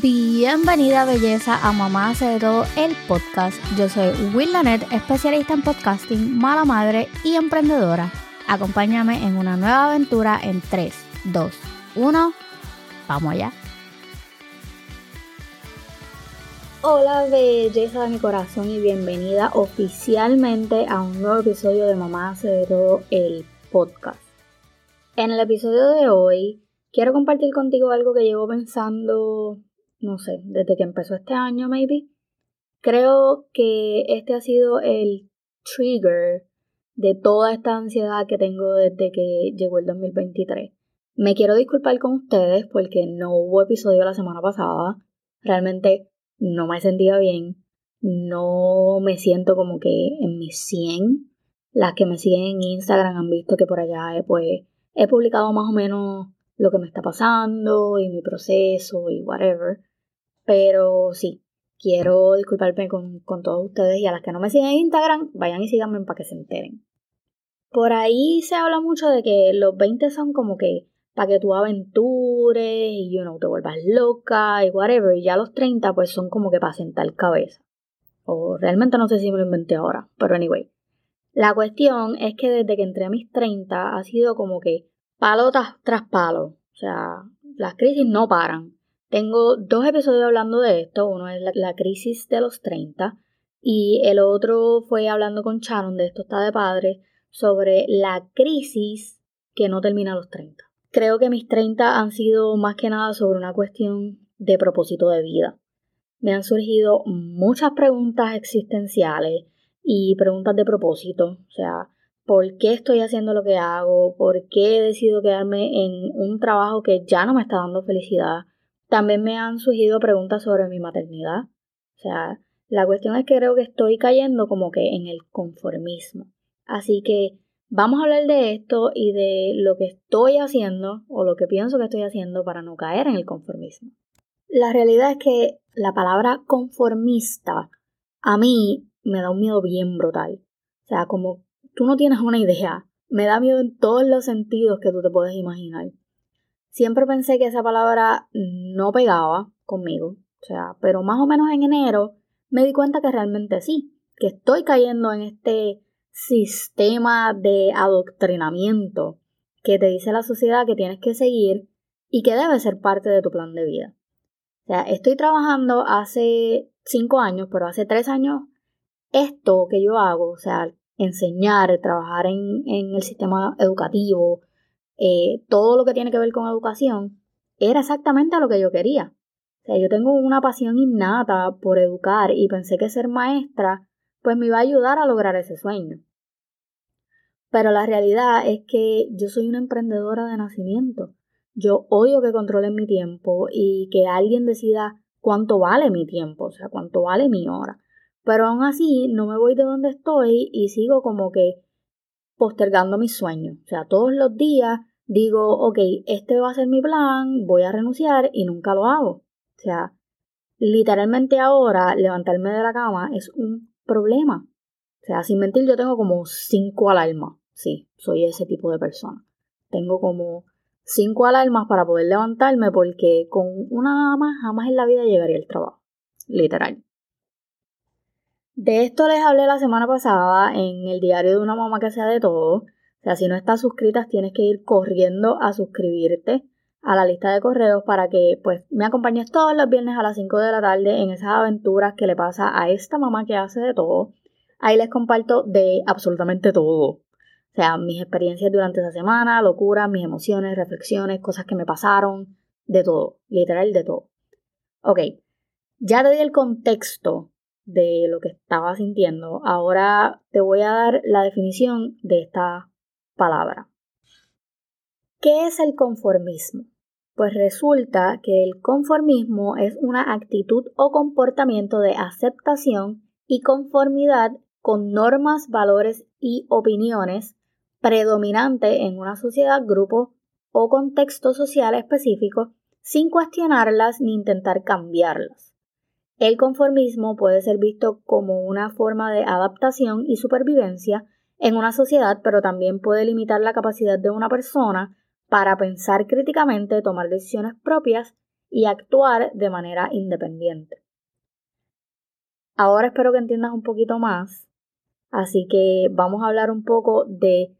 Bienvenida belleza a Mamá hace de todo el podcast. Yo soy Will Lanet, especialista en podcasting, mala madre y emprendedora. Acompáñame en una nueva aventura en 3, 2, 1. Vamos allá. Hola belleza de mi corazón y bienvenida oficialmente a un nuevo episodio de Mamá hace de todo el podcast. En el episodio de hoy quiero compartir contigo algo que llevo pensando no sé, desde que empezó este año, maybe. Creo que este ha sido el trigger de toda esta ansiedad que tengo desde que llegó el 2023. Me quiero disculpar con ustedes porque no hubo episodio la semana pasada. Realmente no me sentía bien. No me siento como que en mis 100. Las que me siguen en Instagram han visto que por allá he, pues, he publicado más o menos lo que me está pasando y mi proceso y whatever. Pero sí, quiero disculparme con, todos ustedes y a las que no me siguen en Instagram, vayan y síganme para que se enteren. Por ahí se habla mucho de que los 20 son como que para que tú aventures y you know, te vuelvas loca y whatever. Y ya los 30 pues son como que para sentar cabeza. O realmente no sé si me lo inventé ahora, pero anyway. La cuestión es que desde que entré a mis 30 ha sido como que palo tras palo. O sea, las crisis no paran. Tengo dos episodios hablando de esto. Uno es la, crisis de los 30 y el otro fue hablando con Sharon, de esto está de padre, sobre la crisis que no termina a los 30. Creo que mis 30 han sido más que nada sobre una cuestión de propósito de vida. Me han surgido muchas preguntas existenciales y preguntas de propósito. O sea, ¿por qué estoy haciendo lo que hago? ¿Por qué he decidido quedarme en un trabajo que ya no me está dando felicidad? También me han surgido preguntas sobre mi maternidad. O sea, la cuestión es que creo que estoy cayendo como que en el conformismo. Así que vamos a hablar de esto y de lo que estoy haciendo o lo que pienso que estoy haciendo para no caer en el conformismo. La realidad es que la palabra conformista a mí me da un miedo bien brutal. O sea, como tú no tienes una idea, me da miedo en todos los sentidos que tú te puedes imaginar. Siempre pensé que esa palabra no pegaba conmigo, o sea, pero más o menos en enero me di cuenta que realmente sí, que estoy cayendo en este sistema de adoctrinamiento que te dice la sociedad que tienes que seguir y que debe ser parte de tu plan de vida. O sea, estoy trabajando hace cinco años, pero hace tres años esto que yo hago, o sea, enseñar, trabajar en, en el sistema educativo, eh, todo lo que tiene que ver con educación, era exactamente lo que yo quería. O sea, yo tengo una pasión innata por educar y pensé que ser maestra pues me iba a ayudar a lograr ese sueño. Pero la realidad es que yo soy una emprendedora de nacimiento. Yo odio que controlen mi tiempo y que alguien decida cuánto vale mi tiempo, o sea, cuánto vale mi hora. Pero aún así no me voy de donde estoy y sigo como que postergando mis sueños. O sea, todos los días digo, ok, este va a ser mi plan, voy a renunciar y nunca lo hago. O sea, literalmente ahora levantarme de la cama es un problema. O sea, sin mentir, yo tengo como cinco alarmas. Sí, soy ese tipo de persona. Tengo como cinco alarmas para poder levantarme porque con una nada más jamás en la vida llegaría al trabajo. Literal. De esto les hablé la semana pasada en el diario de una mamá que sea de todo. O sea, si no estás suscrita, tienes que ir corriendo a suscribirte a la lista de correos para que pues me acompañes todos los viernes a las 5 de la tarde en esas aventuras que le pasa a esta mamá que hace de todo. Ahí les comparto de absolutamente todo. O sea, mis experiencias durante esa semana, locuras, mis emociones, reflexiones, cosas que me pasaron, de todo, literal de todo. Ok, ya te di el contexto de lo que estaba sintiendo. Ahora te voy a dar la definición de esta palabra. ¿Qué es el conformismo? Pues resulta que el conformismo es una actitud o comportamiento de aceptación y conformidad con normas, valores y opiniones predominante en una sociedad, grupo o contexto social específico sin cuestionarlas ni intentar cambiarlas. El conformismo puede ser visto como una forma de adaptación y supervivencia en una sociedad, pero también puede limitar la capacidad de una persona para pensar críticamente, tomar decisiones propias y actuar de manera independiente. Ahora espero que entiendas un poquito más, así que vamos a hablar un poco de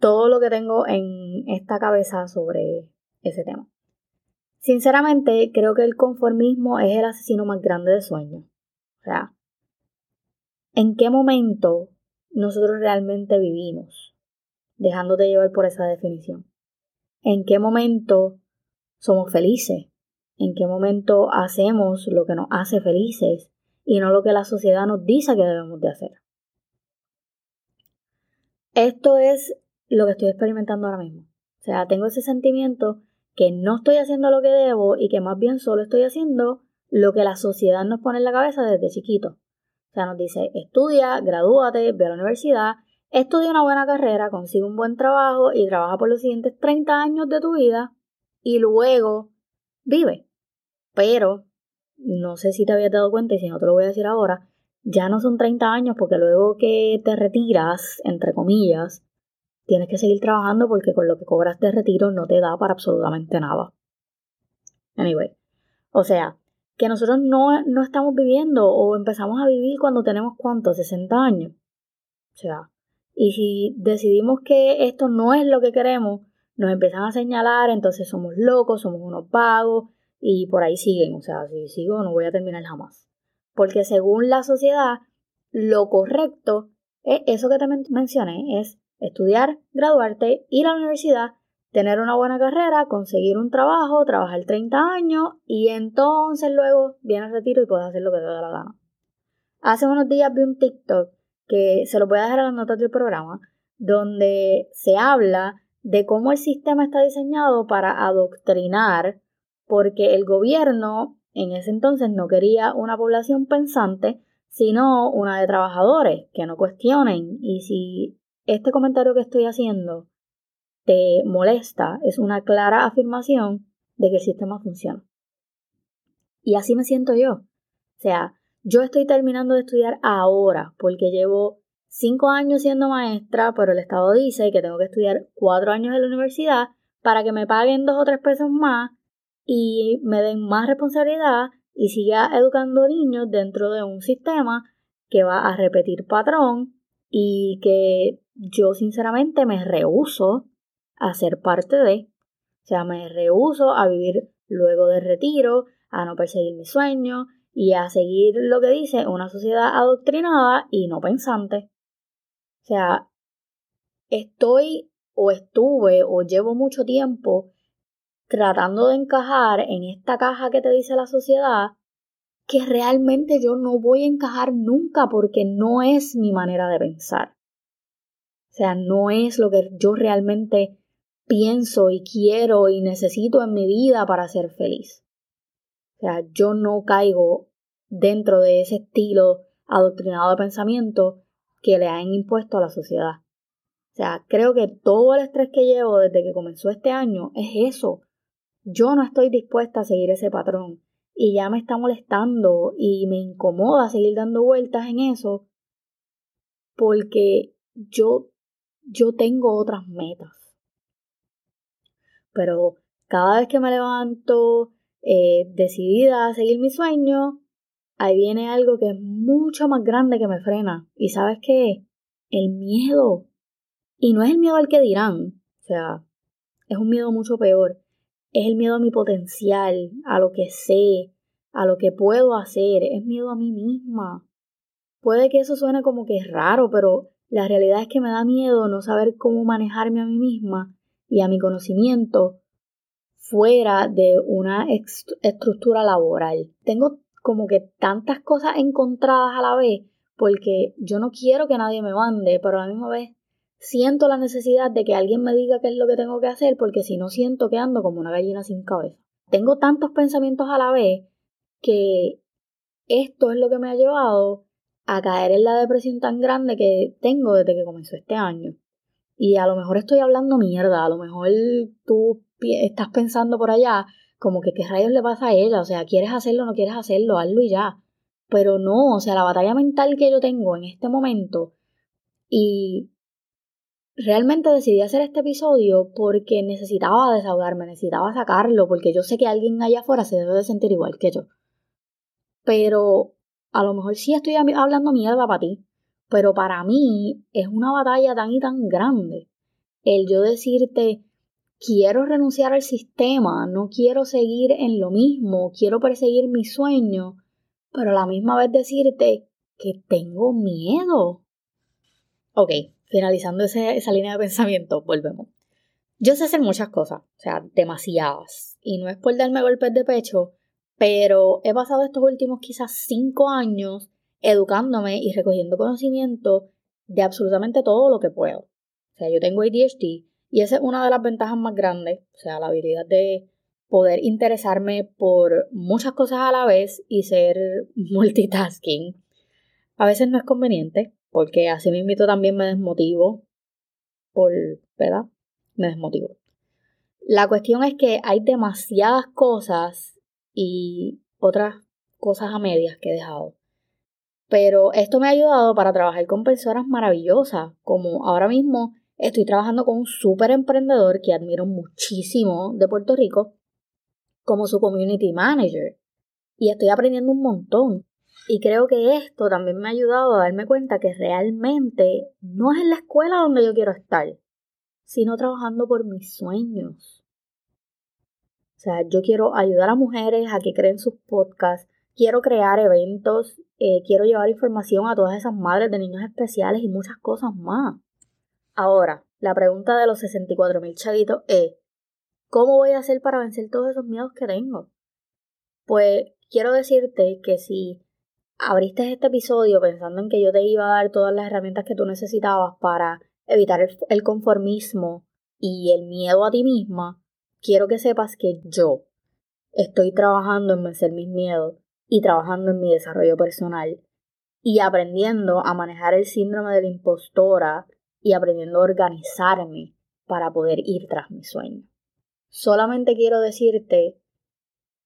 todo lo que tengo en esta cabeza sobre ese tema. Sinceramente, creo que el conformismo es el asesino más grande de sueños. O sea, ¿en qué momento nosotros realmente vivimos? Dejándote llevar por esa definición. ¿En qué momento somos felices? ¿En qué momento hacemos lo que nos hace felices y no lo que la sociedad nos dice que debemos de hacer? Esto es lo que estoy experimentando ahora mismo. O sea, tengo ese sentimiento que no estoy haciendo lo que debo y que más bien solo estoy haciendo lo que la sociedad nos pone en la cabeza desde chiquito. Sea, nos dice, estudia, gradúate, ve a la universidad, estudia una buena carrera, consigue un buen trabajo y trabaja por los siguientes 30 años de tu vida y luego vive. Pero, no sé si te habías dado cuenta y si no te lo voy a decir ahora, ya no son 30 años porque luego que te retiras, entre comillas, tienes que seguir trabajando porque con lo que cobras de retiro no te da para absolutamente nada. Anyway, o sea, que nosotros no, no estamos viviendo o empezamos a vivir cuando tenemos cuántos, 60 años. O sea, y si decidimos que esto no es lo que queremos, nos empiezan a señalar, entonces somos locos, somos unos vagos y por ahí siguen. O sea, si sigo no voy a terminar jamás. Porque según la sociedad, lo correcto es eso que te mencioné, es estudiar, graduarte, ir a la universidad, tener una buena carrera, conseguir un trabajo, trabajar 30 años y entonces luego viene el retiro y puedes hacer lo que te dé la gana. Hace unos días vi un TikTok que se lo voy a dejar a las notas del programa, donde se habla de cómo el sistema está diseñado para adoctrinar, porque el gobierno en ese entonces no quería una población pensante, sino una de trabajadores que no cuestionen y si este comentario que estoy haciendo te molesta, es una clara afirmación de que el sistema funciona. Y así me siento yo. O sea, yo estoy terminando de estudiar ahora porque llevo cinco años siendo maestra, pero el Estado dice que tengo que estudiar cuatro años en la universidad para que me paguen dos o tres pesos más y me den más responsabilidad y siga educando niños dentro de un sistema que va a repetir patrón y que yo sinceramente me rehuso a ser parte de, o sea, me rehuso a vivir luego del retiro, a no perseguir mis sueños y a seguir lo que dice una sociedad adoctrinada y no pensante. O sea, estoy o estuve o llevo mucho tiempo tratando de encajar en esta caja que te dice la sociedad que realmente yo no voy a encajar nunca porque no es mi manera de pensar. O sea, no es lo que yo realmente pienso y quiero y necesito en mi vida para ser feliz. O sea, yo no caigo dentro de ese estilo adoctrinado de pensamiento que le han impuesto a la sociedad. O sea, creo que todo el estrés que llevo desde que comenzó este año es eso. Yo no estoy dispuesta a seguir ese patrón y ya me está molestando y me incomoda seguir dando vueltas en eso porque yo yo tengo otras metas. Pero cada vez que me levanto eh, decidida a seguir mi sueño, ahí viene algo que es mucho más grande que me frena. ¿Y sabes qué? El miedo. Y no es el miedo al que dirán, o sea, es un miedo mucho peor. Es el miedo a mi potencial, a lo que sé, a lo que puedo hacer, es miedo a mí misma. Puede que eso suene como que es raro, pero la realidad es que me da miedo no saber cómo manejarme a mí misma y a mi conocimiento fuera de una estructura laboral. Tengo como que tantas cosas encontradas a la vez porque yo no quiero que nadie me mande, pero a la misma vez siento la necesidad de que alguien me diga qué es lo que tengo que hacer porque si no siento que ando como una gallina sin cabeza. Tengo tantos pensamientos a la vez que esto es lo que me ha llevado a caer en la depresión tan grande que tengo desde que comenzó este año. Y a lo mejor estoy hablando mierda, a lo mejor tú estás pensando por allá como que qué rayos le pasa a ella, o sea, quieres hacerlo o no quieres hacerlo, hazlo y ya. Pero no, o sea, la batalla mental que yo tengo en este momento y realmente decidí hacer este episodio porque necesitaba desahogarme, necesitaba sacarlo, porque yo sé que alguien allá afuera se debe de sentir igual que yo. Pero a lo mejor sí estoy hablando mierda para ti, pero para mí es una batalla tan y tan grande. El yo decirte, quiero renunciar al sistema, no quiero seguir en lo mismo, quiero perseguir mi sueño, pero a la misma vez decirte que tengo miedo. Ok, finalizando esa línea de pensamiento, volvemos. Yo sé hacer muchas cosas, o sea, demasiadas. Y no es por darme golpes de pecho, pero he pasado estos últimos quizás cinco años educándome y recogiendo conocimiento de absolutamente todo lo que puedo. O sea, yo tengo ADHD y esa es una de las ventajas más grandes, o sea, la habilidad de poder interesarme por muchas cosas a la vez y ser multitasking. A veces no es conveniente, porque así invito también me desmotivo por, ¿verdad? Me desmotivo. La cuestión es que hay demasiadas cosas y otras cosas a medias que he dejado. Pero esto me ha ayudado para trabajar con personas maravillosas, como ahora mismo estoy trabajando con un súper emprendedor que admiro muchísimo de Puerto Rico, como su community manager. Y estoy aprendiendo un montón. Y creo que esto también me ha ayudado a darme cuenta que realmente no es en la escuela donde yo quiero estar, sino trabajando por mis sueños. O sea, yo quiero ayudar a mujeres a que creen sus podcasts, quiero crear eventos, eh, quiero llevar información a todas esas madres de niños especiales y muchas cosas más. Ahora, la pregunta de los 64 mil chavitos es, ¿cómo voy a hacer para vencer todos esos miedos que tengo? Pues quiero decirte que si abriste este episodio pensando en que yo te iba a dar todas las herramientas que tú necesitabas para evitar el, conformismo y el miedo a ti misma, quiero que sepas que yo estoy trabajando en vencer mis miedos y trabajando en mi desarrollo personal y aprendiendo a manejar el síndrome de la impostora y aprendiendo a organizarme para poder ir tras mi sueño. Solamente quiero decirte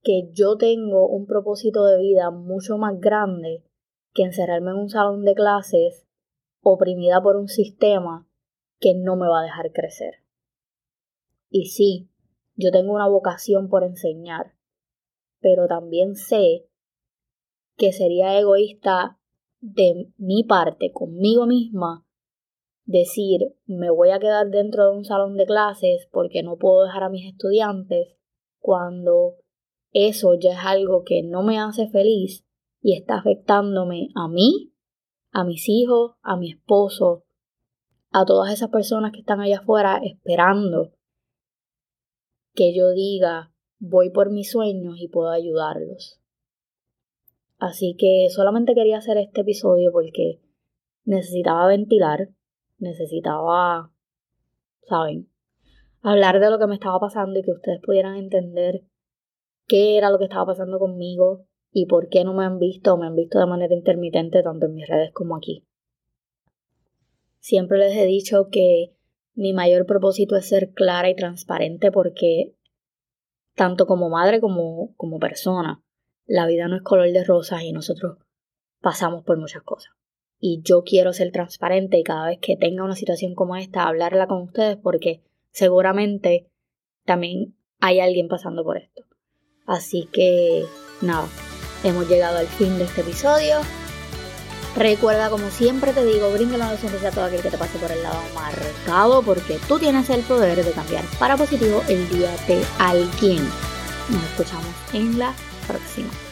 que yo tengo un propósito de vida mucho más grande que encerrarme en un salón de clases oprimida por un sistema que no me va a dejar crecer. Y sí, yo tengo una vocación por enseñar, pero también sé que sería egoísta de mi parte conmigo misma decir me voy a quedar dentro de un salón de clases porque no puedo dejar a mis estudiantes cuando eso ya es algo que no me hace feliz y está afectándome a mí, a mis hijos, a mi esposo, a todas esas personas que están allá afuera esperando que yo diga voy por mis sueños y puedo ayudarlos. Así que solamente quería hacer este episodio porque necesitaba ventilar, necesitaba, ¿saben? Hablar de lo que me estaba pasando y que ustedes pudieran entender qué era lo que estaba pasando conmigo y por qué no me han visto o me han visto de manera intermitente tanto en mis redes como aquí. Siempre les he dicho que mi mayor propósito es ser clara y transparente porque tanto como madre como como persona, la vida no es color de rosas y nosotros pasamos por muchas cosas. Y yo quiero ser transparente y cada vez que tenga una situación como esta, hablarla con ustedes porque seguramente también hay alguien pasando por esto. Así que nada, hemos llegado al fin de este episodio. Recuerda, como siempre te digo, brinda la sonrisa a todo aquel que te pase por el lado marcado, porque tú tienes el poder de cambiar para positivo el día de alguien. Nos escuchamos en la próxima.